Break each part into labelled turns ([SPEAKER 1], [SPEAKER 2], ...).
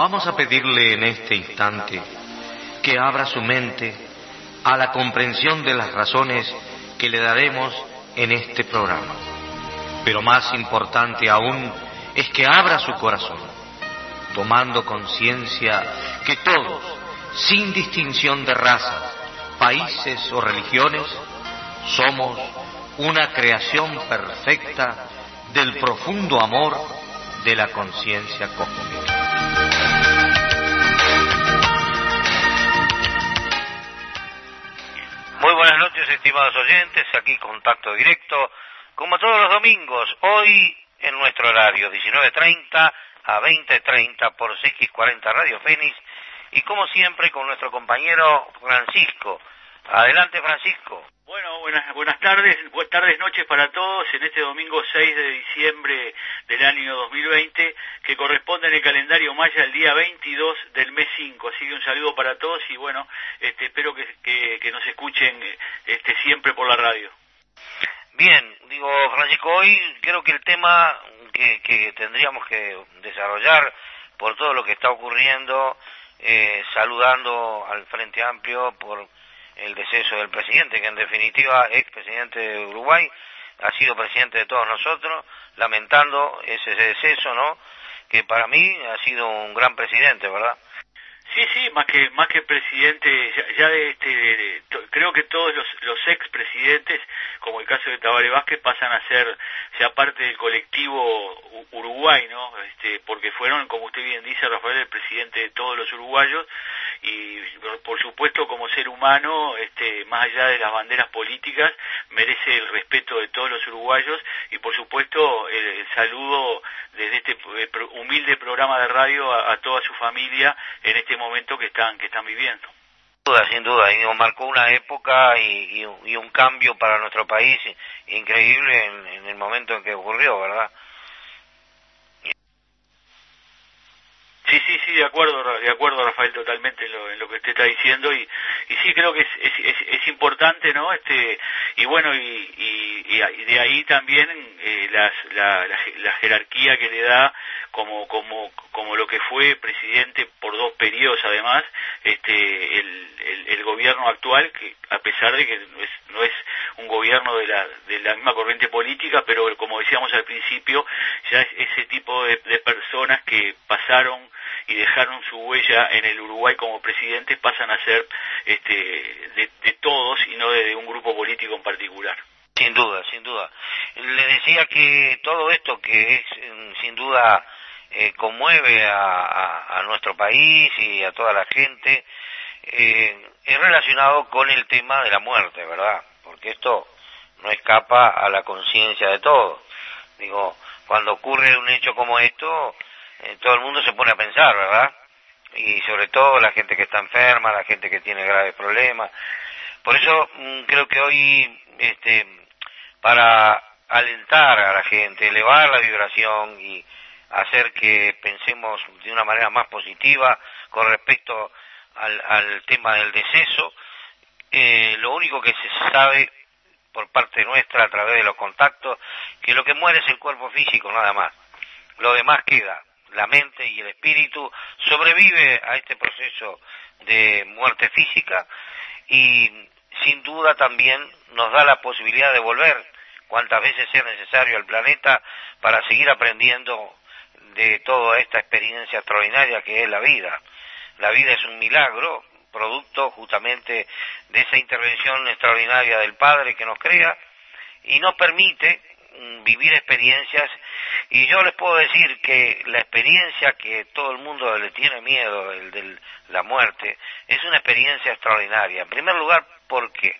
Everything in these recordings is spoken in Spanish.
[SPEAKER 1] Vamos a pedirle en este instante que abra su mente a la comprensión de las razones que le daremos en este programa. Pero más importante aún es que abra su corazón, tomando conciencia que todos, sin distinción de razas, países o religiones, somos una creación perfecta del profundo amor de la conciencia cósmica.
[SPEAKER 2] Estimados oyentes. Aquí contacto directo, como todos los domingos, hoy en nuestro horario, 19.30 a 20.30 por CX40 Radio Fénix, y como siempre con nuestro compañero Francisco. Adelante, Francisco.
[SPEAKER 3] Bueno, buenas, buenas tardes, buenas tardes, noches para todos en este domingo 6 de diciembre del año 2020, que corresponde en el calendario maya el día 22 del mes 5. Así que un saludo para todos y bueno, este, espero que, que, nos escuchen este, siempre por la radio.
[SPEAKER 2] Bien, digo, Francisco, hoy creo que el tema que, que tendríamos que desarrollar por todo lo que está ocurriendo, eh, saludando al Frente Amplio por el deceso del presidente, que en definitiva es presidente de Uruguay, ha sido presidente de todos nosotros, lamentando ese deceso, ¿no? Que para mí ha sido un gran presidente, ¿verdad?
[SPEAKER 3] Sí, sí, más que más que presidente, ya, de este, creo que todos los, los expresidentes, como el caso de Tabaré Vázquez, pasan a ser ya parte del colectivo Uruguay, ¿no? Este, porque fueron, como usted bien dice, Rafael, el presidente de todos los uruguayos y por supuesto como ser humano, este, más allá de las banderas políticas, merece el respeto de todos los uruguayos y por supuesto el, saludo desde este eh, humilde programa de radio a, toda su familia en este momento que están que están viviendo.
[SPEAKER 2] Sin duda, sin duda, y marcó una época y, un cambio para nuestro país increíble en el momento en que ocurrió, ¿verdad?
[SPEAKER 3] Sí, sí, sí, de acuerdo, de acuerdo, Rafael, totalmente en lo, en lo que usted está diciendo y, y sí creo que es, es, importante, ¿no? Este y bueno y, y, de ahí también eh, las, la, la, jerarquía que le da como como como lo que fue presidente por dos periodos además, este el, el, gobierno actual que a pesar de que no es, no es un gobierno de la de la misma corriente política, pero como decíamos al principio ya es ese tipo de, de personas que pasaron y dejaron su huella en el Uruguay como presidentes pasan a ser este, de, todos y no de, un grupo político en particular.
[SPEAKER 2] Sin duda, sin duda. Le decía que todo esto que es sin duda eh, conmueve a, nuestro país y a toda la gente eh, es relacionado con el tema de la muerte, ¿verdad? Porque esto no escapa a la conciencia de todos. Digo, cuando ocurre un hecho como esto, eh, todo el mundo se pone a pensar, ¿verdad? Y sobre todo la gente que está enferma, la gente que tiene graves problemas. Por eso mm, creo que hoy, este, para alentar a la gente, elevar la vibración y hacer que pensemos de una manera más positiva con respecto al, al tema del deceso, eh, lo único que se sabe por parte nuestra a través de los contactos, que lo que muere es el cuerpo físico nada más. Lo demás queda la mente y el espíritu sobrevive a este proceso de muerte física y sin duda también nos da la posibilidad de volver cuantas veces sea necesario al planeta para seguir aprendiendo de toda esta experiencia extraordinaria que es la vida. La vida es un milagro, producto justamente de esa intervención extraordinaria del Padre que nos crea y nos permite vivir experiencias y yo les puedo decir que la experiencia que todo el mundo le tiene miedo, el de la muerte, es una experiencia extraordinaria. En primer lugar, porque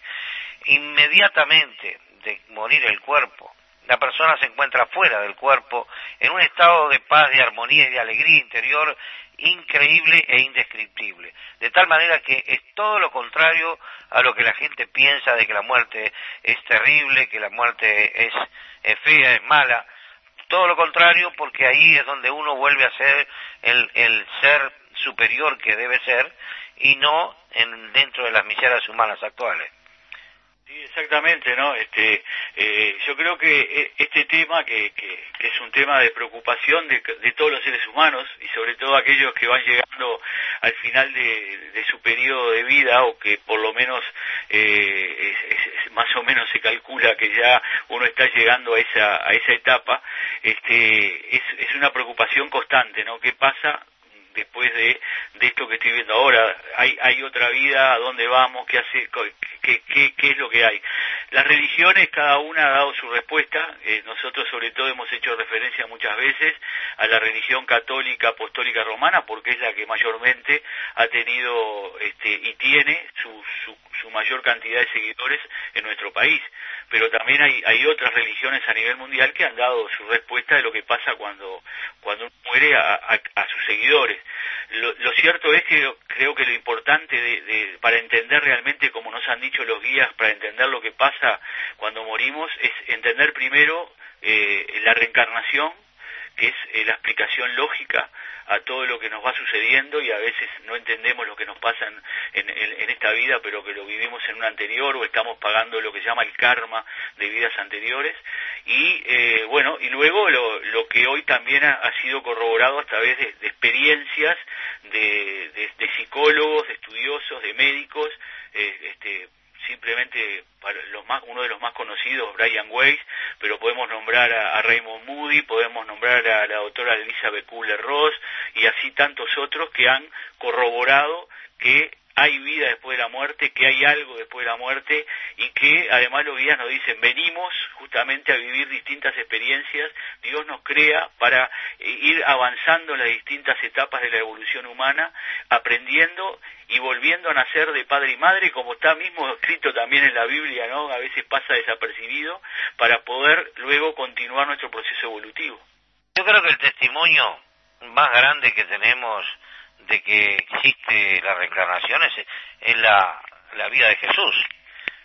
[SPEAKER 2] inmediatamente de morir el cuerpo, la persona se encuentra fuera del cuerpo en un estado de paz, de armonía y de alegría interior increíble e indescriptible. De tal manera que es todo lo contrario a lo que la gente piensa de que la muerte es terrible, que la muerte es, es fea, es mala todo lo contrario, porque ahí es donde uno vuelve a ser el, el ser superior que debe ser y no en, dentro de las miserias humanas actuales.
[SPEAKER 3] Sí, exactamente, ¿no? Este, eh, yo creo que eh, este tema, que, que, es un tema de preocupación de, de, todos los seres humanos y sobre todo aquellos que van llegando al final de, su periodo de vida o que por lo menos eh, más o menos se calcula que ya uno está llegando a esa a esa etapa, este, es, es una preocupación constante, ¿no? ¿Qué pasa después de, de esto que estoy viendo ahora. Hay, hay otra vida, a dónde vamos, qué, hace, qué, qué, qué es lo que hay. Las religiones, cada una ha dado su respuesta. Eh, nosotros, sobre todo, hemos hecho referencia muchas veces a la religión católica apostólica romana, porque es la que mayormente ha tenido este, y tiene su, su, su mayor cantidad de seguidores en nuestro país pero también hay, hay otras religiones a nivel mundial que han dado su respuesta de lo que pasa cuando, cuando uno muere a, a, sus seguidores. Lo, lo, cierto es que creo que lo importante de, de, para entender realmente, como nos han dicho los guías, para entender lo que pasa cuando morimos, es entender primero eh, la reencarnación, que es eh, la explicación lógica a todo lo que nos va sucediendo y a veces no entendemos lo que nos pasa en, en, esta vida, pero que lo vivimos en una anterior o estamos pagando lo que se llama el karma de vidas anteriores. Y eh, bueno, y luego lo, lo que hoy también ha, sido corroborado a través de, experiencias de, de, psicólogos, de estudiosos, de médicos, eh, este, simplemente para los uno de los más conocidos, Brian Weiss, pero podemos nombrar a, Raymond Moody, podemos nombrar a la doctora Elizabeth Kubler-Ross y así tantos otros que han corroborado que hay vida después de la muerte, que hay algo después de la muerte y que además los guías nos dicen, venimos justamente a vivir distintas experiencias, Dios nos crea para eh, ir avanzando en las distintas etapas de la evolución humana, aprendiendo y volviendo a nacer de padre y madre, como está mismo escrito también en la Biblia, ¿no? A veces pasa desapercibido, para poder luego continuar nuestro proceso evolutivo.
[SPEAKER 2] Yo creo que el testimonio más grande que tenemos de que existe la reencarnación es, la, la vida de Jesús.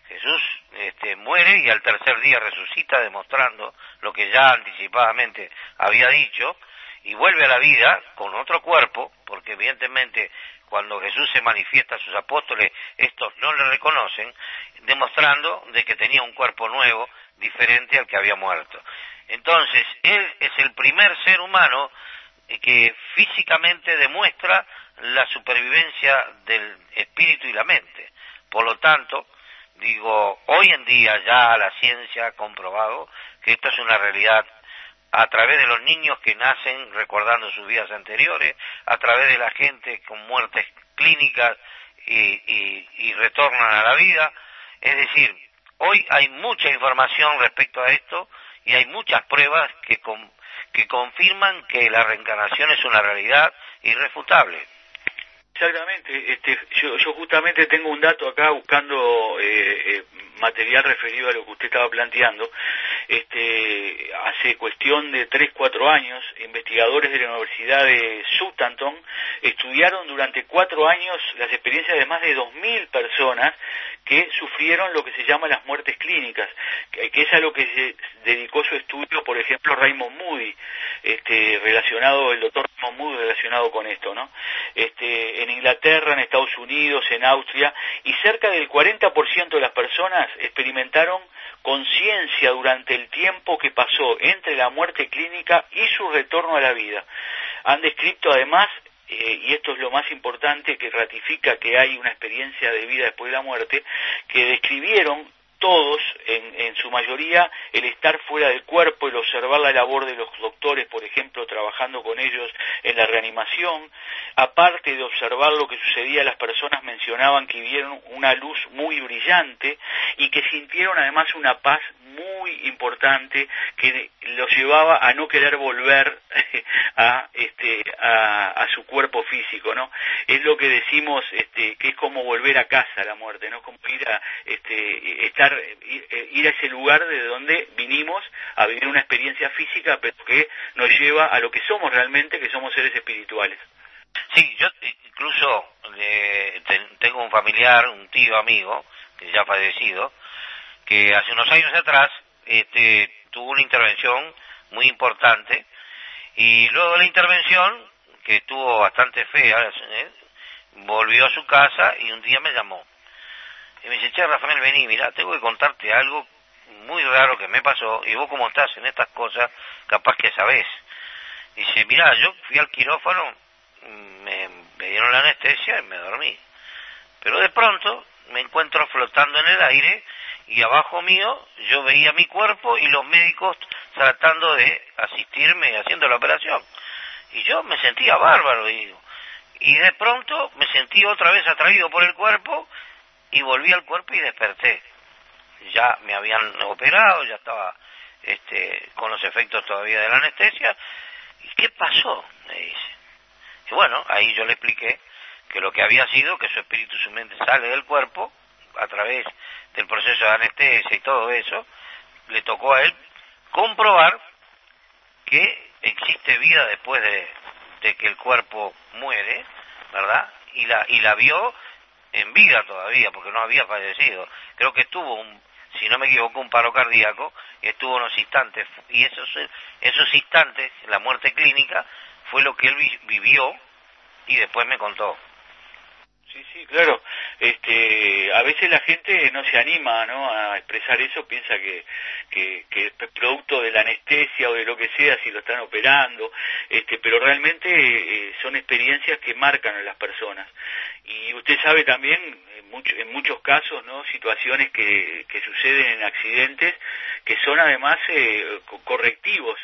[SPEAKER 2] Jesús este, muere y al tercer día resucita demostrando lo que ya anticipadamente había dicho y vuelve a la vida con otro cuerpo, porque evidentemente cuando Jesús se manifiesta a sus apóstoles, estos no le reconocen, demostrando de que tenía un cuerpo nuevo, diferente al que había muerto. Entonces, Él es el primer ser humano que físicamente demuestra la supervivencia del espíritu y la mente. Por lo tanto, digo, hoy en día ya la ciencia ha comprobado que esto es una realidad a través de los niños que nacen recordando sus vidas anteriores, a través de la gente con muertes clínicas y, y, retornan a la vida. Es decir, hoy hay mucha información respecto a esto y hay muchas pruebas que, que confirman que la reencarnación es una realidad irrefutable.
[SPEAKER 3] Exactamente, este, yo, yo justamente tengo un dato acá buscando eh, eh, material referido a lo que usted estaba planteando. Este, hace cuestión de 3, 4 años, investigadores de la Universidad de Southampton estudiaron durante 4 años las experiencias de más de 2.000 personas que sufrieron lo que se llama las muertes clínicas, que, es a lo que dedicó su estudio, por ejemplo, Raymond Moody, este, relacionado, el doctor Raymond Moody relacionado con esto, ¿no? Este, en Inglaterra, en Estados Unidos, en Austria, y cerca del 40% de las personas experimentaron conciencia durante el tiempo que pasó entre la muerte clínica y su retorno a la vida. Han descrito además eh, y esto es lo más importante que ratifica que hay una experiencia de vida después de la muerte, que describieron todos, en, en, su mayoría, el estar fuera del cuerpo, el observar la labor de los doctores, por ejemplo, trabajando con ellos en la reanimación, aparte de observar lo que sucedía, las personas mencionaban que vieron una luz muy brillante y que sintieron además una paz muy importante que los llevaba a no querer volver a este a, su cuerpo físico no es lo que decimos este que es como volver a casa la muerte no como ir a este estar ir, a ese lugar de donde vinimos a vivir una experiencia física pero que nos lleva a lo que somos realmente que somos seres espirituales
[SPEAKER 2] sí yo incluso eh, tengo un familiar un tío amigo que ya ha fallecido que hace unos años atrás este, tuvo una intervención muy importante y luego de la intervención, que tuvo bastante fea, ¿eh? volvió a su casa y un día me llamó. Y me dice, che, Rafael, vení, mira, tengo que contarte algo muy raro que me pasó, y vos como estás en estas cosas, capaz que sabés. Dice, mira, yo fui al quirófano, me, me dieron la anestesia y me dormí. Pero de pronto me encuentro flotando en el aire y abajo mío yo veía mi cuerpo y los médicos tratando de asistirme haciendo la operación. Y yo me sentía bárbaro, digo. Y de pronto me sentí otra vez atraído por el cuerpo y volví al cuerpo y desperté. Ya me habían operado, ya estaba este, con los efectos todavía de la anestesia. ¿Y qué pasó? Me dice. Y bueno, ahí yo le expliqué que lo que había sido que su espíritu, su mente sale del cuerpo a través del proceso de anestesia y todo eso, le tocó a él comprobar que existe vida después de, de que el cuerpo muere, ¿verdad? Y la, y la vio en vida todavía, porque no había fallecido. Creo que estuvo, un, si no me equivoco, un paro cardíaco, estuvo unos instantes, y esos, esos instantes, la muerte clínica, fue lo que él vivió y después me contó.
[SPEAKER 3] Sí, sí, claro. Este, a veces la gente no se anima, ¿no? A expresar eso, piensa que, que, que, es producto de la anestesia o de lo que sea, si lo están operando, este, pero realmente eh, son experiencias que marcan a las personas. Y usted sabe también, en, mucho, en muchos casos, ¿no? Situaciones que, que suceden en accidentes que son además eh, correctivos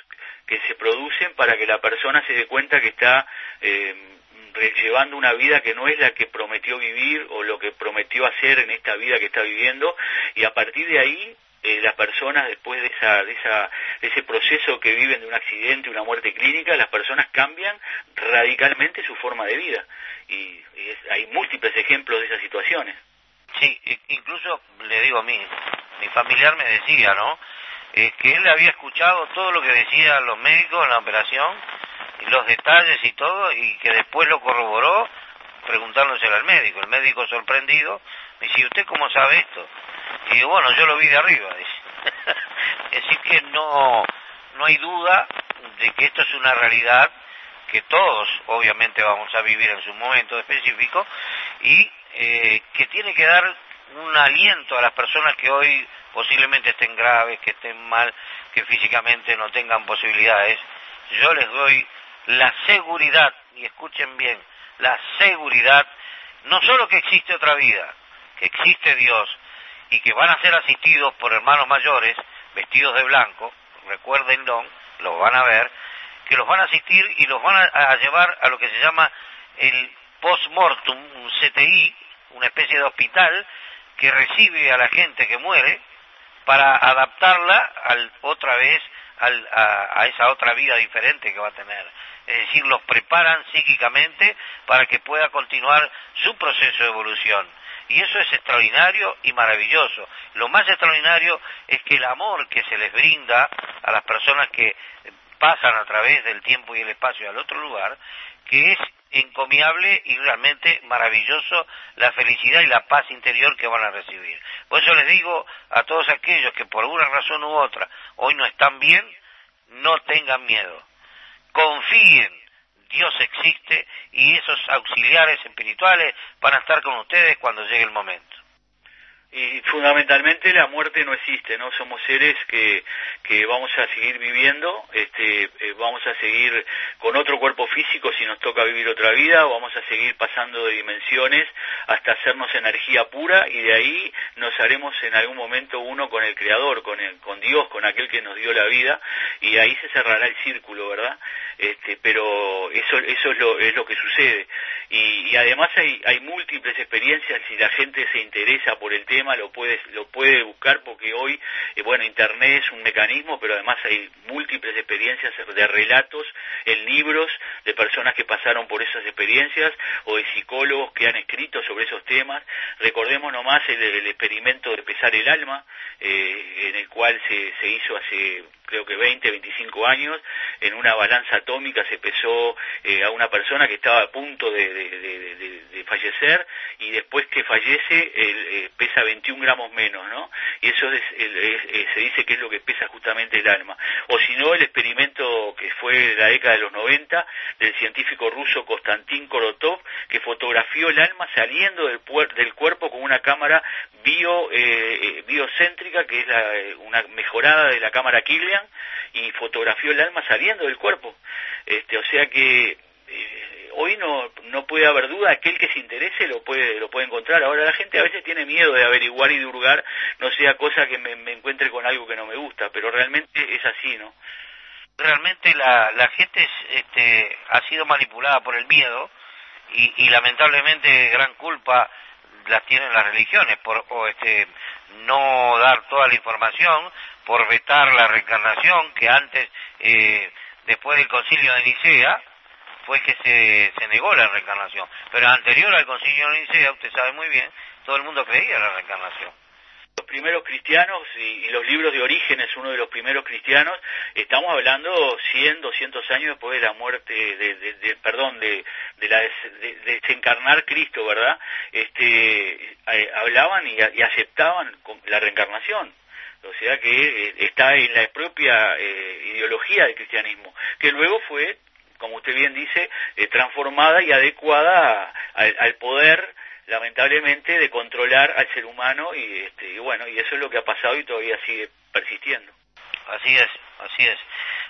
[SPEAKER 3] que se producen para que la persona se dé cuenta que está eh, llevando una vida que no es la que prometió vivir o lo que prometió hacer en esta vida que está viviendo y a partir de ahí eh, las personas después de esa, de esa de ese proceso que viven de un accidente una muerte clínica las personas cambian radicalmente su forma de vida. Y, hay múltiples ejemplos de esas situaciones.
[SPEAKER 2] Sí incluso le digo a mí mi familiar me decía no eh, que él había escuchado todo lo que decían los médicos en la operación los detalles y todo, y que después lo corroboró preguntándoselo al médico. El médico sorprendido me dice, ¿usted cómo sabe esto? Y digo, bueno, yo lo vi de arriba, es decir, que no, no hay duda de que esto es una realidad que todos obviamente vamos a vivir en su momento específico y eh, que tiene que dar un aliento a las personas que hoy posiblemente estén graves, que estén mal, que físicamente no tengan posibilidades. Yo les doy la seguridad, y escuchen bien, la seguridad, no solo que existe otra vida, que existe Dios y que van a ser asistidos por hermanos mayores vestidos de blanco, recuérdenlo, lo van a ver, que los van a asistir y los van a, llevar a lo que se llama el post-mortem, un CTI, una especie de hospital que recibe a la gente que muere para adaptarla al, otra vez al, a, a, esa otra vida diferente que va a tener es decir, los preparan psíquicamente para que pueda continuar su proceso de evolución. Y eso es extraordinario y maravilloso. Lo más extraordinario es que el amor que se les brinda a las personas que pasan a través del tiempo y el espacio al otro lugar, que es encomiable y realmente maravilloso la felicidad y la paz interior que van a recibir. Por eso les digo a todos aquellos que por una razón u otra hoy no están bien, no tengan miedo confíen, Dios existe y esos auxiliares espirituales van a estar con ustedes cuando llegue el momento
[SPEAKER 3] y fundamentalmente la muerte no existe, ¿no? Somos seres que, que vamos a seguir viviendo, este, eh, vamos a seguir con otro cuerpo físico si nos toca vivir otra vida, o vamos a seguir pasando de dimensiones hasta hacernos energía pura y de ahí nos haremos en algún momento uno con el Creador, con, el, con Dios, con aquel que nos dio la vida y ahí se cerrará el círculo, ¿verdad? Este, pero eso, eso es, lo, es lo que sucede. Y, y además hay, hay múltiples experiencias si la gente se interesa por el tema lo puede, lo puede buscar porque hoy, eh, bueno, Internet es un mecanismo, pero además hay múltiples experiencias de relatos en libros de personas que pasaron por esas experiencias o de psicólogos que han escrito sobre esos temas. Recordemos nomás el, el experimento de pesar el alma, eh, en el cual se, se hizo hace creo que 20, 25 años, en una balanza atómica se pesó eh, a una persona que estaba a punto de, de, de, fallecer y después que fallece eh, pesa 21 gramos menos, ¿no? Y eso se dice que es lo que pesa justamente el alma. O si no, el experimento que fue de la década de los 90 del científico ruso Konstantin Korotov, que fotografió el alma saliendo del, del cuerpo con una cámara bio, eh, biocéntrica, que es una mejorada de la cámara Killian, y fotografió el alma saliendo del cuerpo. Este, o sea que eh, hoy no, no puede haber duda, aquel que se interese lo puede, lo puede encontrar. Ahora la gente a veces tiene miedo de averiguar y de hurgar, no sea cosa que me, encuentre con algo que no me gusta, pero realmente es así, ¿no?
[SPEAKER 2] Realmente la, la gente este, ha sido manipulada por el miedo y, y lamentablemente gran culpa las tienen las religiones por o este no dar toda la información por vetar la reencarnación que antes eh, después del concilio de Nicea fue que se, negó la reencarnación. Pero anterior al concilio de Nicea, usted sabe muy bien, todo el mundo creía la reencarnación
[SPEAKER 3] los primeros cristianos y, los libros de Orígenes, uno de los primeros cristianos, estamos hablando 100, 200 años después de la muerte, de, perdón, de, la de, desencarnar Cristo, ¿verdad? Este, eh, hablaban y, y, aceptaban la reencarnación. O sea que eh, está en la propia eh, ideología del cristianismo, que luego fue, como usted bien dice, eh, transformada y adecuada al, poder lamentablemente de controlar al ser humano y, este, y bueno y eso es lo que ha pasado y todavía sigue persistiendo.
[SPEAKER 2] Así es así es.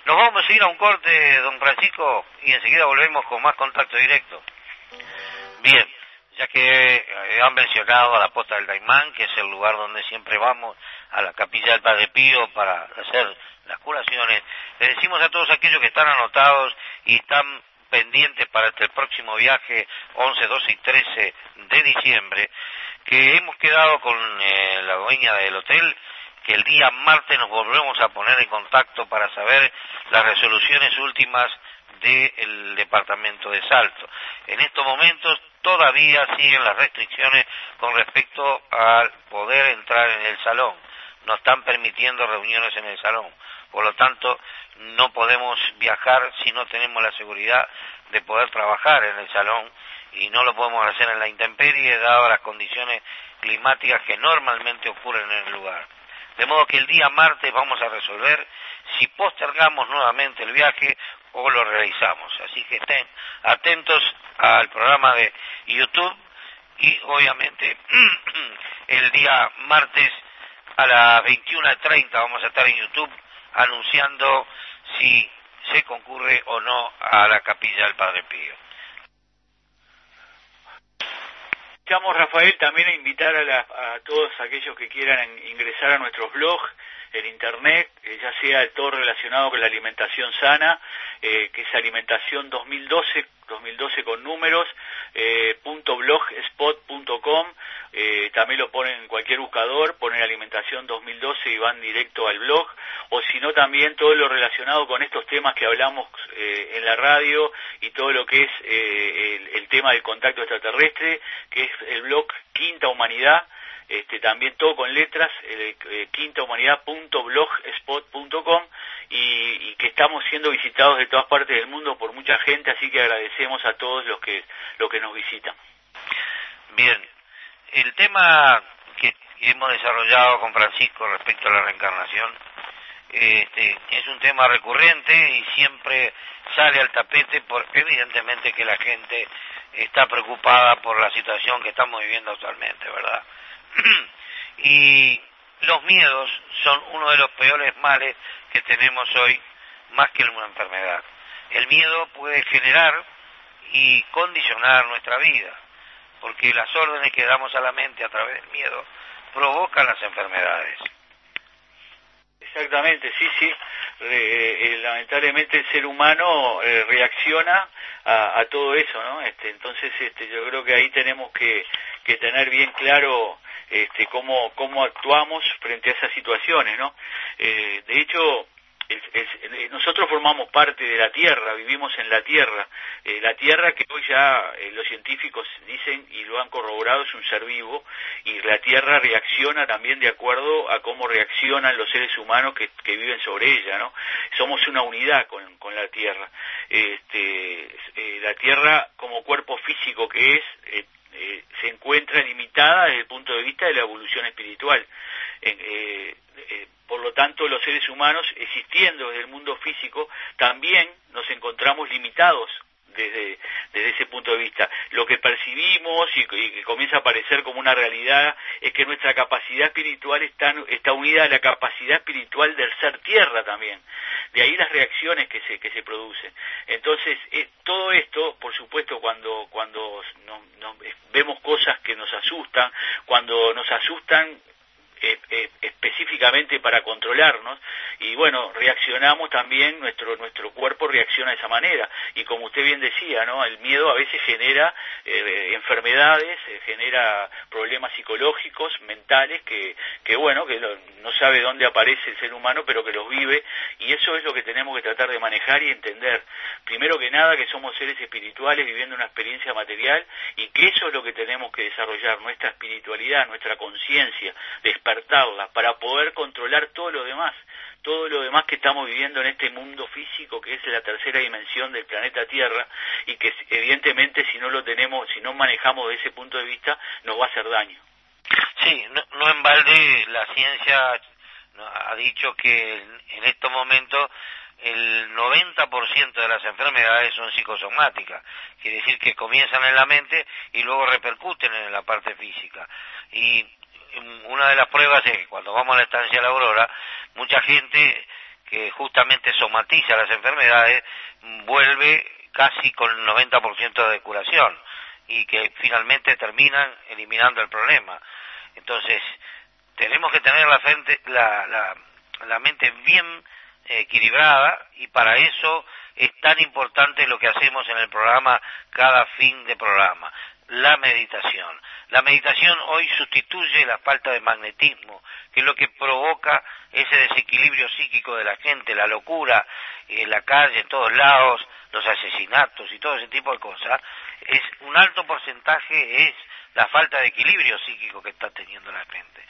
[SPEAKER 2] Nos vamos a ir a un corte don Francisco y enseguida volvemos con más contacto directo. Bien ya que eh, han mencionado a la Pota del Daimán, que es el lugar donde siempre vamos, a la capilla del Padre Pío para hacer las curaciones, le decimos a todos aquellos que están anotados y están pendientes para este próximo viaje 11, 12 y 13 de diciembre, que hemos quedado con eh, la dueña del hotel, que el día martes nos volvemos a poner en contacto para saber las resoluciones últimas del departamento de Salto. En estos momentos todavía siguen las restricciones con respecto al poder entrar en el salón. No están permitiendo reuniones en el salón. Por lo tanto, no podemos viajar si no tenemos la seguridad de poder trabajar en el salón y no lo podemos hacer en la intemperie dado las condiciones climáticas que normalmente ocurren en el lugar. De modo que el día martes vamos a resolver si postergamos nuevamente el viaje o lo realizamos. Así que estén atentos al programa de YouTube y obviamente el día martes a las 21.30 vamos a estar en YouTube anunciando si se concurre o no a la capilla del Padre Pío.
[SPEAKER 3] Estamos, Rafael, también a invitar a, a todos aquellos que quieran ingresar a nuestros blogs en Internet, eh, ya sea todo relacionado con la alimentación sana, eh, que es alimentación 2012, 2012 con números, eh, .blogspot.com, eh, también lo ponen en cualquier buscador, ponen alimentación 2012 y van directo al blog, o si no también todo lo relacionado con estos temas que hablamos en la radio y todo lo que es el, el tema del contacto extraterrestre, que es el blog Quinta Humanidad, este, también todo con letras, eh, quintahumanidad.blogspot.com y, y que estamos siendo visitados de todas partes del mundo por mucha gente, así que agradecemos a todos los que, los que nos visitan.
[SPEAKER 2] Bien, el tema que hemos desarrollado con Francisco respecto a la reencarnación este, es un tema recurrente y siempre sale al tapete porque evidentemente que la gente está preocupada por la situación que estamos viviendo actualmente, ¿verdad? y los miedos son uno de los peores males que tenemos hoy, más que una enfermedad. El miedo puede generar y condicionar nuestra vida, porque las órdenes que damos a la mente a través del miedo provocan las enfermedades.
[SPEAKER 3] Exactamente, sí, sí. Eh, lamentablemente el ser humano eh, reacciona a, todo eso, ¿no? Este, entonces, este, yo creo que ahí tenemos que, que tener bien claro este, cómo, cómo actuamos frente a esas situaciones, ¿no? Eh, de hecho, eh, nosotros formamos parte de la Tierra, vivimos en la Tierra. Eh, la Tierra que hoy ya eh, los científicos dicen y lo han corroborado es un ser vivo y la Tierra reacciona también de acuerdo a cómo reaccionan los seres humanos que, viven sobre ella, ¿no? Somos una unidad con, la Tierra. Este, la Tierra como cuerpo físico que es se encuentra limitada desde el punto de vista de la evolución espiritual. Por lo tanto, los seres humanos, existiendo desde el mundo físico, también nos encontramos limitados desde, desde ese punto de vista. Lo que percibimos y, que comienza a aparecer como una realidad es que nuestra capacidad espiritual está, está unida a la capacidad espiritual del ser tierra también. De ahí las reacciones que se, que se producen. Entonces, eh, todo esto, por supuesto, cuando, cuando vemos cosas que nos asustan, cuando nos asustan, específicamente para controlarnos. Y bueno reaccionamos también nuestro nuestro cuerpo reacciona de esa manera. Y como usted bien decía no el miedo a veces genera eh, enfermedades genera problemas psicológicos mentales que que bueno que no sabe dónde aparece el ser humano pero que los vive. Y eso es lo que tenemos que tratar de manejar y entender. Primero que nada que somos seres espirituales viviendo una experiencia material y que eso es lo que tenemos que desarrollar nuestra espiritualidad nuestra conciencia para poder controlar todo lo demás, todo lo demás que estamos viviendo en este mundo físico que es la tercera dimensión del planeta Tierra y que evidentemente si no lo tenemos, si no manejamos de ese punto de vista, nos va a hacer daño.
[SPEAKER 2] Sí, no, en balde la ciencia ha dicho que en estos momentos el 90% de las enfermedades son psicosomáticas, quiere decir que comienzan en la mente y luego repercuten en la parte física. Y una de las pruebas es que cuando vamos a la estancia de la Aurora, mucha gente que justamente somatiza las enfermedades vuelve casi con el 90% de curación y que finalmente terminan eliminando el problema. Entonces, tenemos que tener la, frente, la, la, la mente bien equilibrada y para eso es tan importante lo que hacemos en el programa cada fin de programa la meditación. La meditación hoy sustituye la falta de magnetismo, que es lo que provoca ese desequilibrio psíquico de la gente, la locura en la calle, en todos lados, los asesinatos y todo ese tipo de cosas. Es un alto porcentaje es la falta de equilibrio psíquico que está teniendo la gente.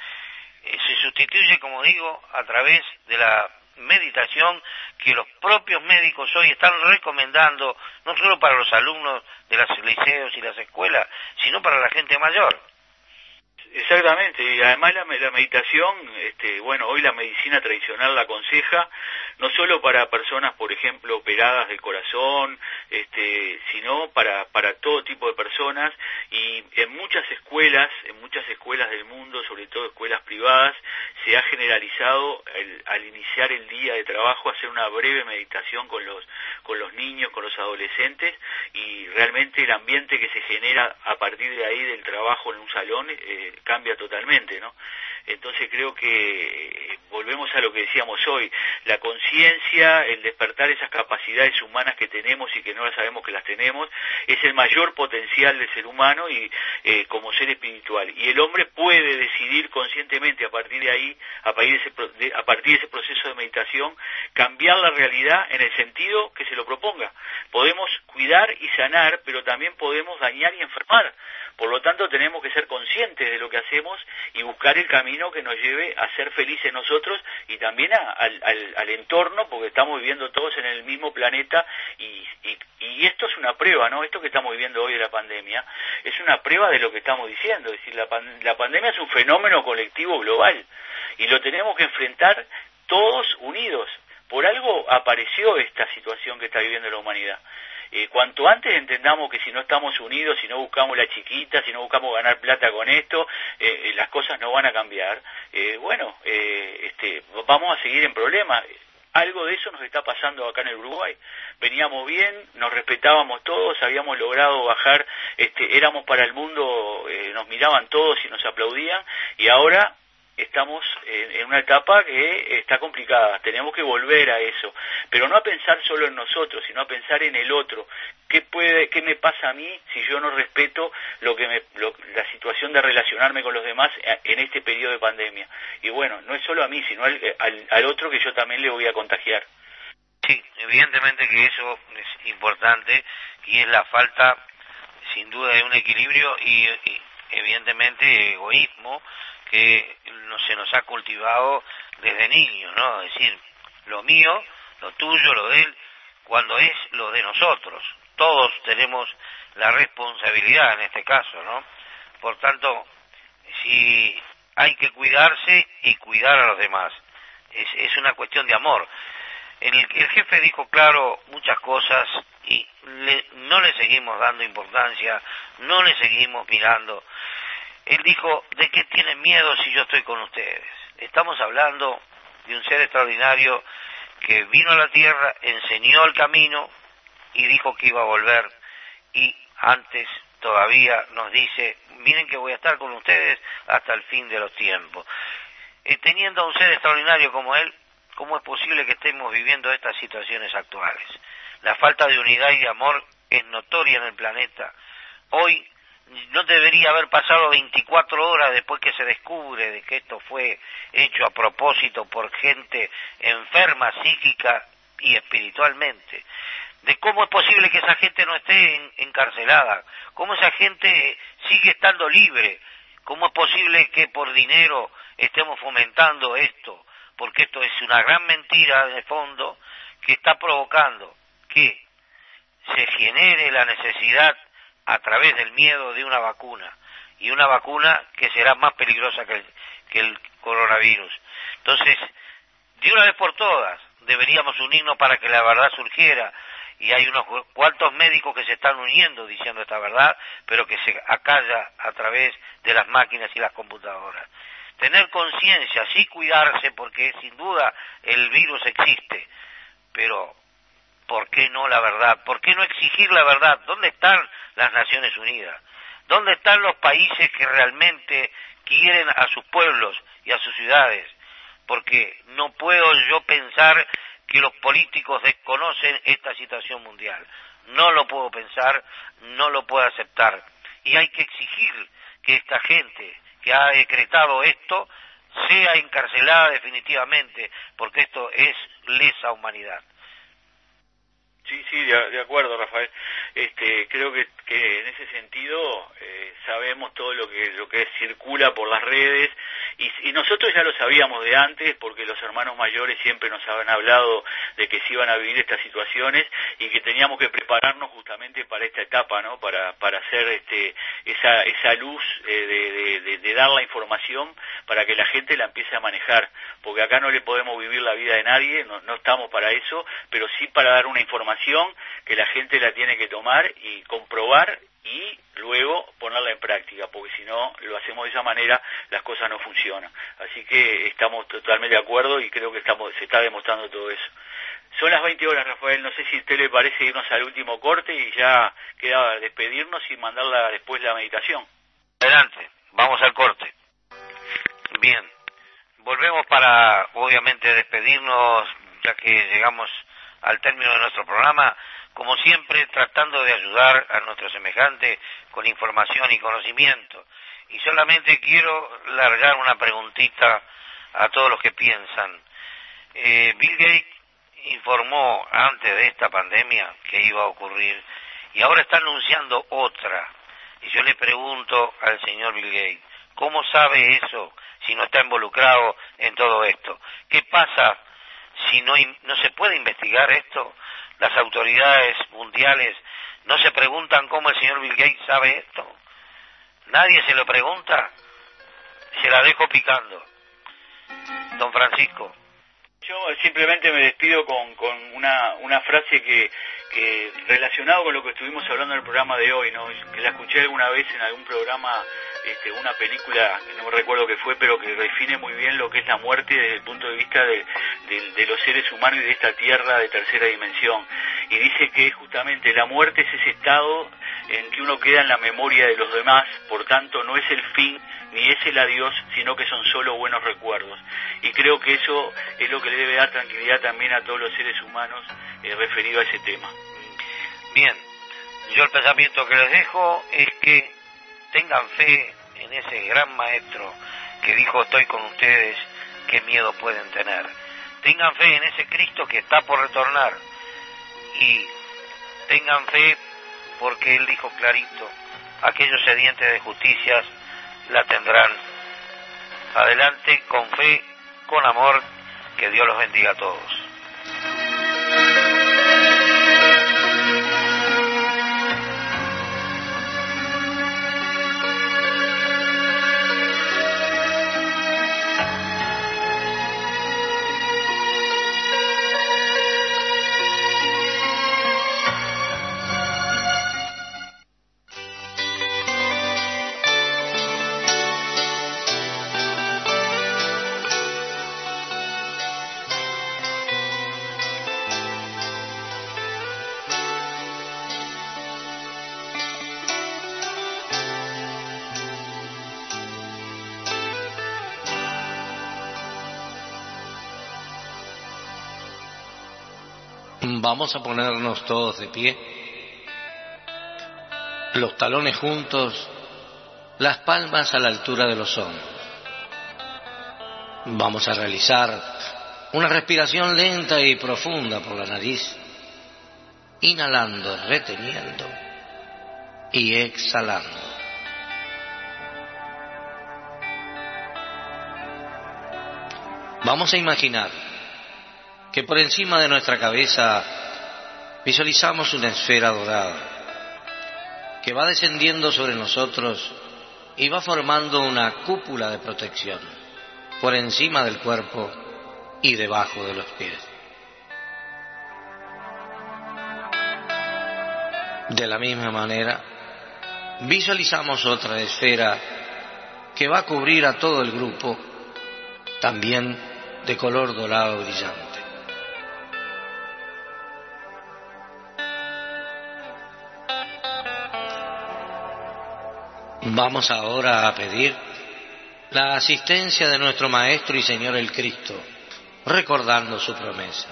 [SPEAKER 2] Eh, se sustituye, como digo, a través de la meditación que los propios médicos hoy están recomendando, no solo para los alumnos de los liceos y las escuelas, sino para la gente mayor.
[SPEAKER 3] Exactamente, y además la, la, meditación, este, bueno, hoy la medicina tradicional la aconseja, no solo para personas, por ejemplo, operadas del corazón, este, sino para, para todo tipo de personas, y en muchas escuelas, en muchas escuelas del mundo, sobre todo escuelas privadas, se ha generalizado al iniciar el día de trabajo hacer una breve meditación con los, con los niños, con los adolescentes, y realmente el ambiente que se genera a partir de ahí del trabajo en un salón, eh, cambia totalmente, ¿no? Entonces creo que eh, volvemos a lo que decíamos hoy, la conciencia, el despertar esas capacidades humanas que tenemos y que no las sabemos que las tenemos, es el mayor potencial del ser humano y eh, como ser espiritual. Y el hombre puede decidir conscientemente a partir de ahí, a partir de, ese, a partir de ese proceso de meditación, cambiar la realidad en el sentido que se lo proponga. Podemos cuidar y sanar, pero también podemos dañar y enfermar. Por lo tanto, tenemos que ser conscientes de lo que hacemos y buscar el camino que nos lleve a ser felices nosotros y también al, entorno, porque estamos viviendo todos en el mismo planeta y, esto es una prueba, ¿no? Esto que estamos viviendo hoy de la pandemia es una prueba de lo que estamos diciendo. Es decir, la, la pandemia es un fenómeno colectivo global y lo tenemos que enfrentar todos unidos. Por algo apareció esta situación que está viviendo la humanidad. Eh, cuanto antes entendamos que si no estamos unidos, si no buscamos la chiquita, si no buscamos ganar plata con esto, eh, eh, las cosas no van a cambiar, bueno, este, vamos a seguir en problemas. Algo de eso nos está pasando acá en el Uruguay. Veníamos bien, nos respetábamos todos, habíamos logrado bajar, este, éramos para el mundo, nos miraban todos y nos aplaudían, y ahora estamos en, una etapa que está complicada, tenemos que volver a eso, pero no a pensar solo en nosotros, sino a pensar en el otro. ¿Qué, puede, qué me pasa a mí si yo no respeto lo que me, la situación de relacionarme con los demás en este periodo de pandemia? Y bueno, no es solo a mí, sino al, al otro que yo también le voy a contagiar.
[SPEAKER 2] Sí, evidentemente que eso es importante y es la falta, sin duda, de un equilibrio y, evidentemente egoísmo que no, se nos ha cultivado desde niños, ¿no? Es decir, lo mío, lo tuyo, lo de él, cuando es lo de nosotros. Todos tenemos la responsabilidad en este caso, ¿no? Por tanto, si hay que cuidarse y cuidar a los demás, es, es una cuestión de amor. El, jefe dijo claro muchas cosas y no le seguimos dando importancia, no le seguimos mirando. Él dijo, ¿de qué tienen miedo si yo estoy con ustedes? Estamos hablando de un ser extraordinario que vino a la tierra, enseñó el camino y dijo que iba a volver. Y antes todavía nos dice, miren que voy a estar con ustedes hasta el fin de los tiempos. Eh, teniendo a un ser extraordinario como él, ¿Cómo es posible que estemos viviendo estas situaciones actuales? La falta de unidad y de amor es notoria en el planeta. Hoy no debería haber pasado 24 horas después que se descubre de que esto fue hecho a propósito por gente enferma psíquica y espiritualmente. De cómo es posible que esa gente no esté encarcelada, cómo esa gente sigue estando libre, cómo es posible que por dinero estemos fomentando esto, porque esto es una gran mentira de fondo que está provocando que se genere la necesidad a través del miedo de una vacuna y una vacuna que será más peligrosa que el, que el coronavirus. Entonces, de una vez por todas, deberíamos unirnos para que la verdad surgiera y hay unos cuantos médicos que se están uniendo diciendo esta verdad, pero que se acalla a través de las máquinas y las computadoras tener conciencia, sí cuidarse, porque sin duda el virus existe, pero ¿por qué no la verdad? ¿Por qué no exigir la verdad? ¿Dónde están las Naciones Unidas? ¿Dónde están los países que realmente quieren a sus pueblos y a sus ciudades? Porque no puedo yo pensar que los políticos desconocen esta situación mundial. No lo puedo pensar, no lo puedo aceptar. Y hay que exigir que esta gente que ha decretado esto sea encarcelada definitivamente, porque esto es lesa humanidad.
[SPEAKER 3] Sí, sí, de, acuerdo, Rafael. Este, creo que, que en ese sentido eh, sabemos todo lo que lo que circula por las redes y, nosotros ya lo sabíamos de antes porque los hermanos mayores siempre nos habían hablado de que se iban a vivir estas situaciones y que teníamos que prepararnos justamente para esta etapa, ¿no? Para para hacer este esa esa luz eh, de, de, dar la información para que la gente la empiece a manejar, porque acá no le podemos vivir la vida de nadie, no, no estamos para eso, pero sí para dar una información que la gente la tiene que tomar y comprobar y luego ponerla en práctica, porque si no lo hacemos de esa manera, las cosas no funcionan. Así que estamos totalmente de acuerdo y creo que estamos, se está demostrando todo eso. Son las 20 horas, Rafael. No sé si a usted le parece irnos al último corte y ya queda despedirnos y mandarla después la meditación.
[SPEAKER 2] Adelante, vamos al corte. Bien, volvemos para, obviamente, despedirnos, ya que llegamos al término de nuestro programa, como siempre tratando de ayudar a nuestro semejante con información y conocimiento. Y solamente quiero largar una preguntita a todos los que piensan. Eh, Bill Gates informó antes de esta pandemia que iba a ocurrir y ahora está anunciando otra. Y yo le pregunto al señor Bill Gates, ¿cómo sabe eso si no está involucrado en todo esto? ¿Qué pasa si no, no se puede investigar esto, las autoridades mundiales no se preguntan cómo el señor Bill Gates sabe esto. Nadie se lo pregunta. Se la dejo picando. Don Francisco.
[SPEAKER 3] Yo simplemente me despido con, con una, frase que, que relacionado con lo que estuvimos hablando en el programa de hoy, ¿no? que la escuché alguna vez en algún programa, este, una película, no recuerdo qué fue, pero que define muy bien lo que es la muerte desde el punto de vista de, de, los seres humanos y de esta tierra de tercera dimensión. Y dice que justamente la muerte es ese estado en que uno queda en la memoria de los demás, por tanto no es el fin ni es el adiós, sino que son solo buenos recuerdos. Y creo que eso es lo que le debe dar tranquilidad también a todos los seres humanos eh, referido a ese tema.
[SPEAKER 2] Bien, yo el pensamiento que les dejo es que tengan fe en ese gran maestro que dijo estoy con ustedes, qué miedo pueden tener. Tengan fe en ese Cristo que está por retornar y tengan fe porque Él dijo clarito, aquellos sedientes de justicias la tendrán. Adelante con fe, con amor, que Dios los bendiga a todos.
[SPEAKER 1] Vamos a ponernos todos de pie, los talones juntos, las palmas a la altura de los hombros. Vamos a realizar una respiración lenta y profunda por la nariz, inhalando, reteniendo y exhalando. Vamos a imaginar que por encima de nuestra cabeza visualizamos una esfera dorada que va descendiendo sobre nosotros y va formando una cúpula de protección por encima del cuerpo y debajo de los pies. De la misma manera, visualizamos otra esfera que va a cubrir a todo el grupo, también de color dorado brillante. Vamos ahora a pedir la asistencia de nuestro Maestro y Señor el Cristo, recordando su promesa.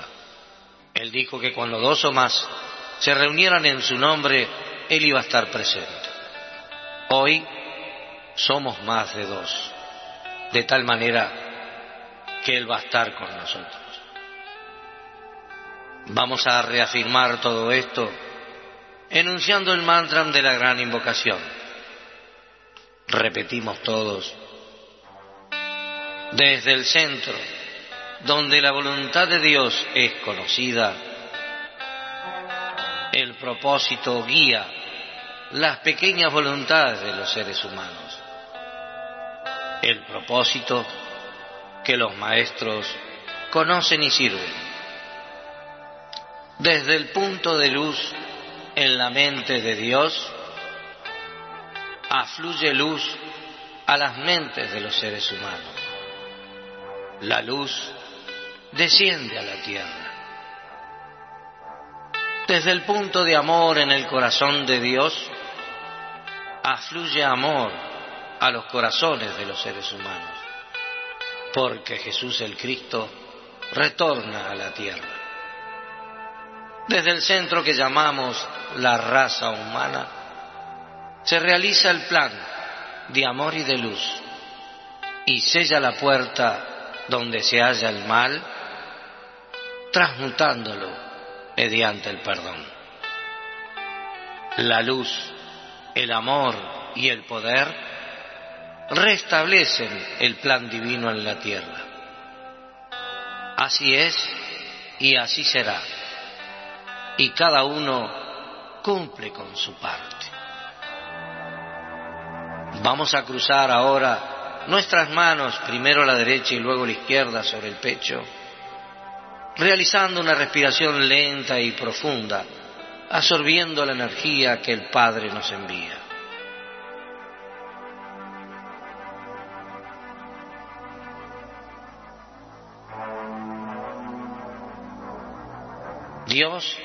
[SPEAKER 1] Él dijo que cuando dos o más se reunieran en su nombre, Él iba a estar presente. Hoy somos más de dos, de tal manera que Él va a estar con nosotros. Vamos a reafirmar todo esto enunciando el mantra de la gran invocación repetimos todos, desde el centro, donde la voluntad de Dios es conocida, el propósito guía las pequeñas voluntades de los seres humanos, el propósito que los maestros conocen y sirven. Desde el punto de luz en la mente de Dios, afluye luz a las mentes de los seres humanos. La luz desciende a la tierra. Desde el punto de amor en el corazón de Dios, afluye amor a los corazones de los seres humanos, porque Jesús el Cristo retorna a la tierra. Desde el centro que llamamos la raza humana, se realiza el plan de amor y de luz y sella la puerta donde se halla el mal, transmutándolo mediante el perdón. La luz, el amor y el poder restablecen el plan divino en la tierra. Así es y así será. Y cada uno cumple con su parte. Vamos a cruzar ahora nuestras manos, primero la derecha y luego la izquierda sobre el pecho, realizando una respiración lenta y profunda, absorbiendo la energía que el Padre nos envía. Dios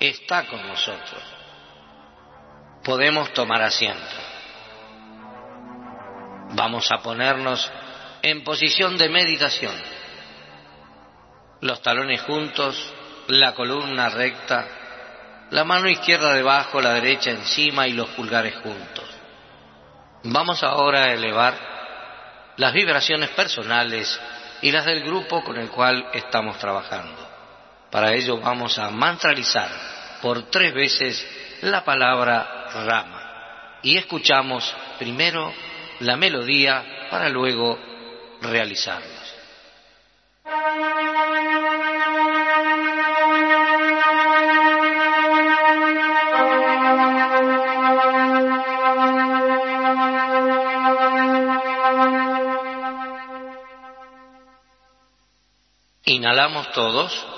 [SPEAKER 1] está con nosotros. Podemos tomar asiento. Vamos a ponernos en posición de meditación. Los talones juntos, la columna recta, la mano izquierda debajo, la derecha encima y los pulgares juntos. Vamos ahora a elevar las vibraciones personales y las del grupo con el cual estamos trabajando. Para ello vamos a mantralizar por tres veces la palabra rama y escuchamos primero la melodía para luego realizarlos. Inhalamos todos.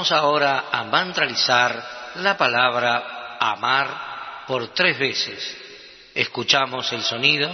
[SPEAKER 1] Vamos ahora a mantralizar la palabra amar por tres veces. Escuchamos el sonido.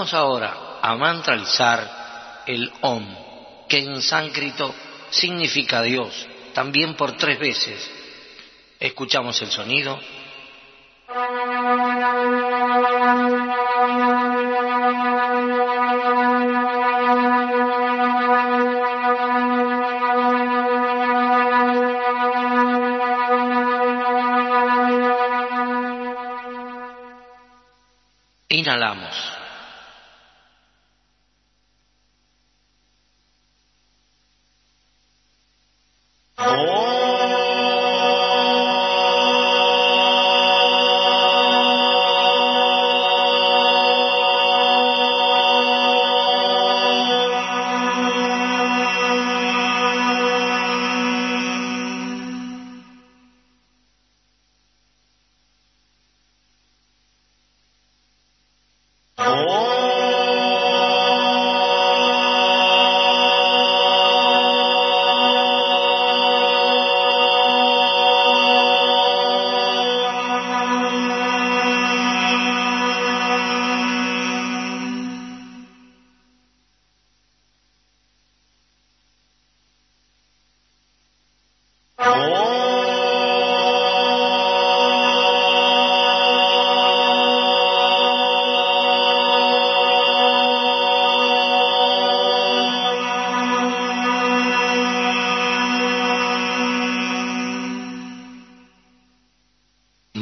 [SPEAKER 1] Vamos ahora a mantralizar el Om, que en sánscrito significa Dios, también por tres veces. Escuchamos el sonido. Inhalamos.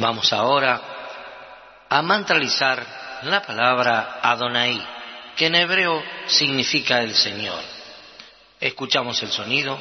[SPEAKER 1] Vamos ahora a mantralizar la palabra Adonai, que en hebreo significa el Señor. Escuchamos el sonido.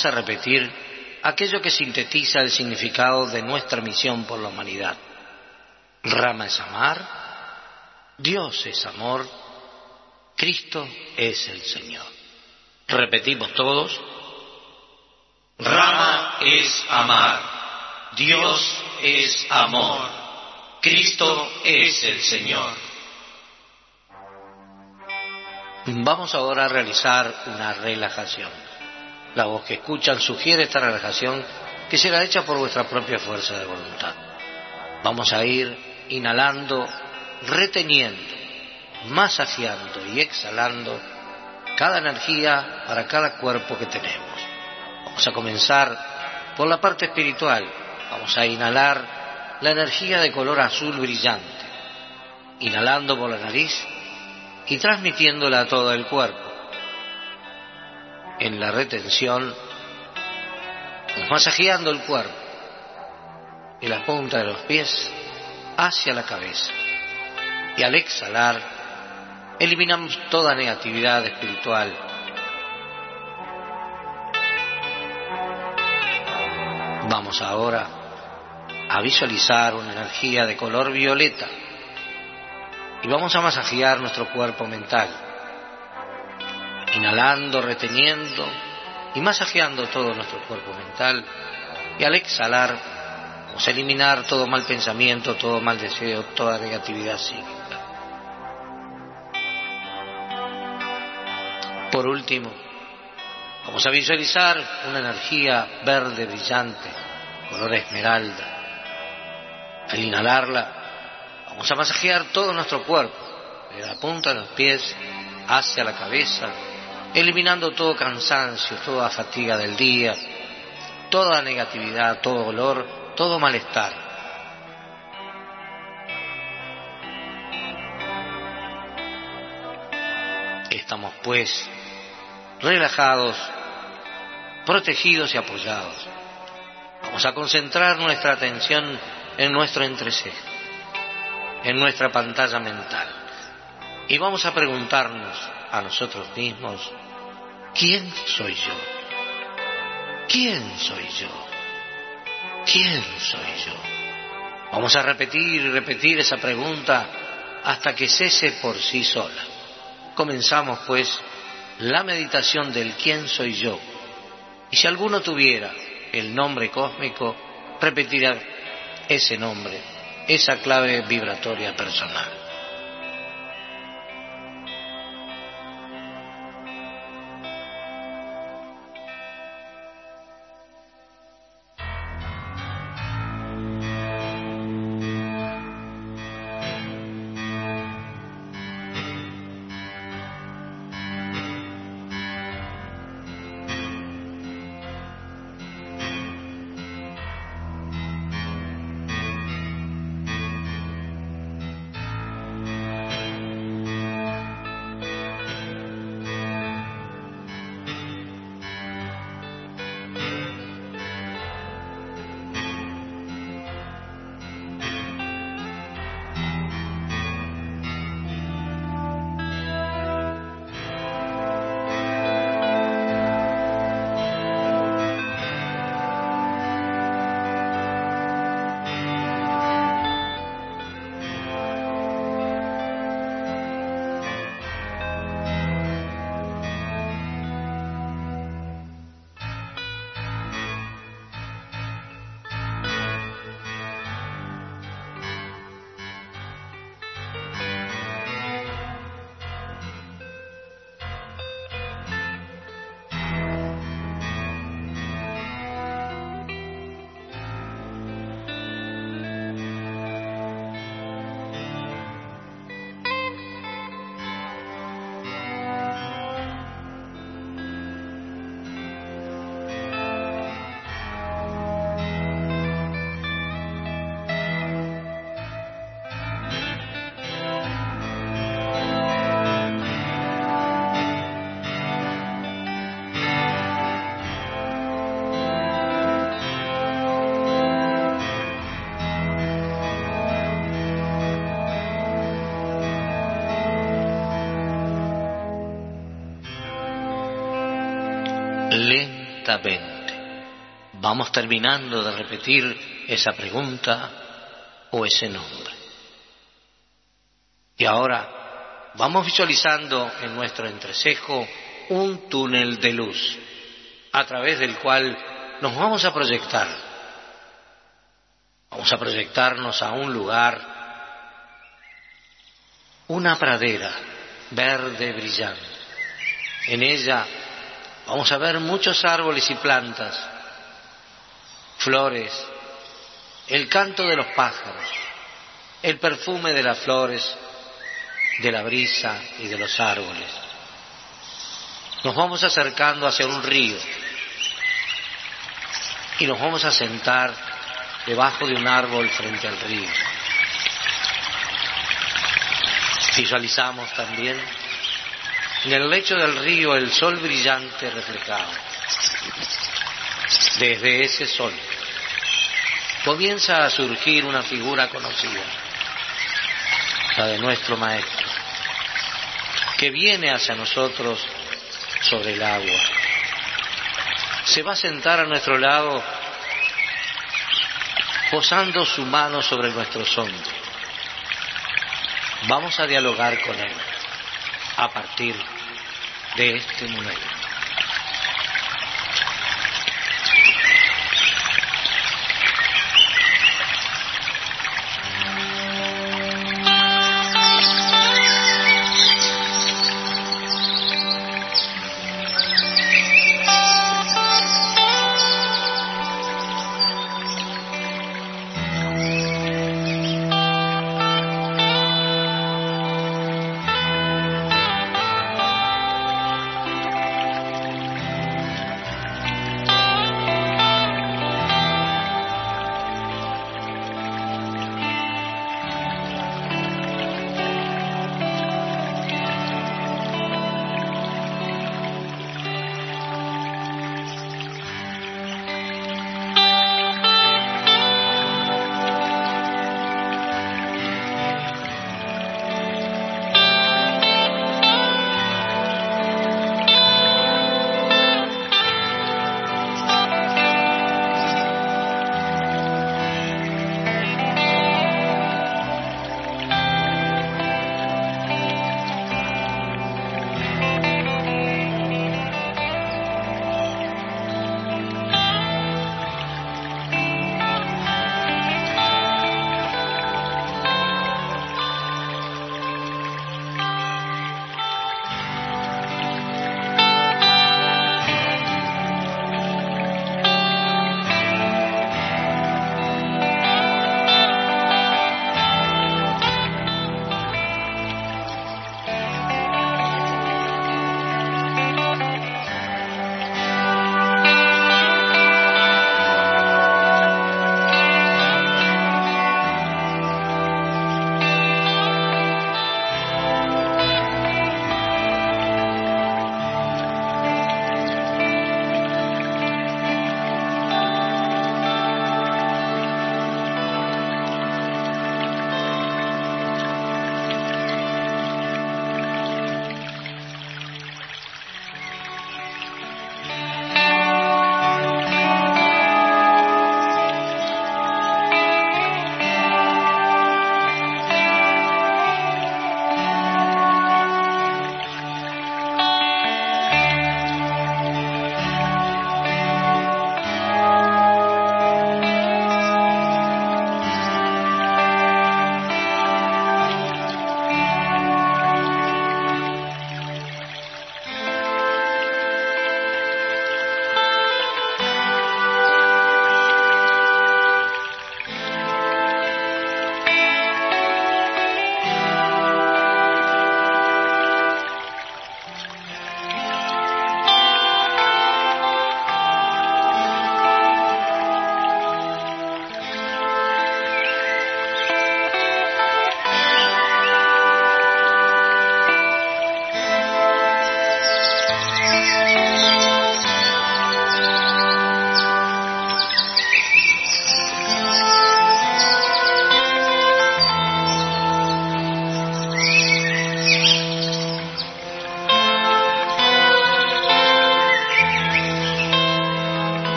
[SPEAKER 1] Vamos a repetir aquello que sintetiza el significado de nuestra misión por la humanidad. Rama es amar, Dios es amor, Cristo es el Señor. Repetimos todos. Rama es amar, Dios es amor, Cristo es el Señor. Vamos ahora a realizar una relajación. La voz que escuchan sugiere esta relajación que será hecha por vuestra propia fuerza de voluntad. Vamos a ir inhalando, reteniendo, masajeando y exhalando cada energía para cada cuerpo que tenemos. Vamos a comenzar por la parte espiritual. Vamos a inhalar la energía de color azul brillante. Inhalando por la nariz y transmitiéndola a todo el cuerpo. En la retención, masajeando el cuerpo y la punta de los pies hacia la cabeza. Y al exhalar, eliminamos toda negatividad espiritual. Vamos ahora a visualizar una energía de color violeta y vamos a masajear nuestro cuerpo mental, inhalando, reteniendo y masajeando todo nuestro cuerpo mental. Y al exhalar, vamos a eliminar todo mal pensamiento, todo mal deseo, toda negatividad psíquica. Por último, vamos a visualizar una energía verde brillante, color esmeralda. Al inhalarla, Vamos a masajear todo nuestro cuerpo, de la punta de los pies hacia la cabeza, eliminando todo cansancio, toda fatiga del día, toda negatividad, todo dolor, todo malestar. Estamos pues relajados, protegidos y apoyados. Vamos a concentrar nuestra atención en nuestro entrecejo en nuestra pantalla mental. Y vamos a preguntarnos a nosotros mismos, ¿quién soy yo? ¿Quién soy yo? ¿Quién soy yo? Vamos a repetir y repetir esa pregunta hasta que cese por sí sola. Comenzamos pues la meditación del quién soy yo. Y si alguno tuviera el nombre cósmico, repetirá ese nombre esa clave vibratoria personal. Vamos terminando de repetir esa pregunta o ese nombre. Y ahora vamos visualizando en nuestro entrecejo un túnel de luz a través del cual nos vamos a proyectar. Vamos a proyectarnos a un lugar, una pradera verde brillante. En ella vamos a ver muchos árboles y plantas, flores, el canto de los pájaros, el perfume de las flores, de la brisa y de los árboles. Nos vamos acercando hacia un río y nos vamos a sentar debajo de un árbol frente al río. Visualizamos también en el lecho del río el sol brillante reflejado. Desde ese sol comienza a surgir una figura conocida, la de nuestro Maestro, que viene hacia nosotros sobre el agua. Se va a sentar a nuestro lado posando su mano sobre nuestro hombros. Vamos a dialogar con Él a partir de este momento.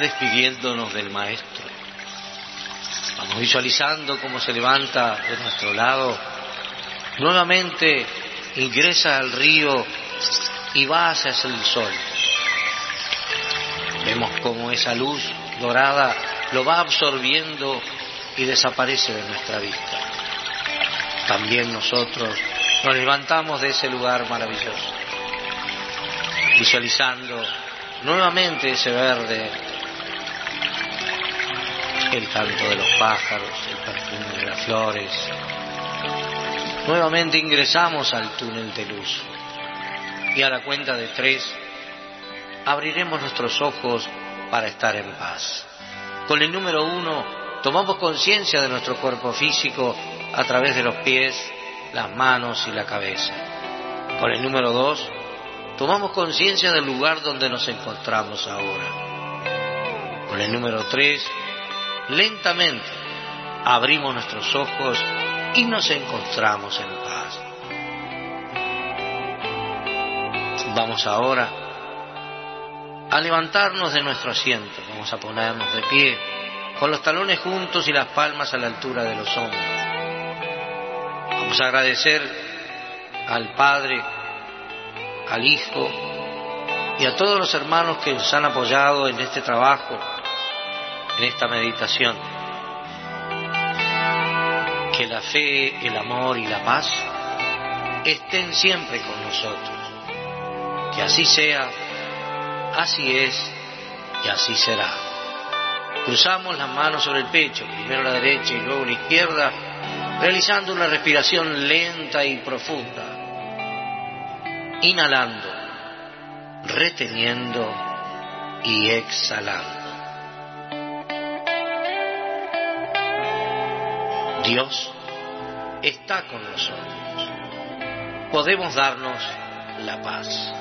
[SPEAKER 1] Despidiéndonos del Maestro. Vamos visualizando cómo se levanta de nuestro lado. Nuevamente ingresa al río y va hacia el sol. Vemos cómo esa luz dorada lo va absorbiendo y desaparece de nuestra vista. También nosotros nos levantamos de ese lugar maravilloso, visualizando nuevamente ese verde, el canto de los pájaros, el perfume de las flores. Nuevamente ingresamos al túnel de luz y a la cuenta de tres abriremos nuestros ojos para estar en paz. Con el número uno tomamos conciencia de nuestro cuerpo físico a través de los pies, las manos y la cabeza. Con el número dos tomamos conciencia del lugar donde nos encontramos ahora. Con el número tres, lentamente abrimos nuestros ojos y nos encontramos en paz. Vamos ahora a levantarnos de nuestro asiento, vamos a ponernos de pie, con los talones juntos y las palmas a la altura de los hombros. Vamos a agradecer al Padre, al Hijo y a todos los hermanos que nos han apoyado en este trabajo, en esta meditación. Que la fe, el amor y la paz estén siempre con nosotros. Que así sea así es y así será. Cruzamos las manos sobre el pecho, primero la derecha y luego la izquierda, realizando una respiración lenta y profunda. Inhalando, reteniendo y exhalando. Dios está con nosotros. Podemos darnos la paz.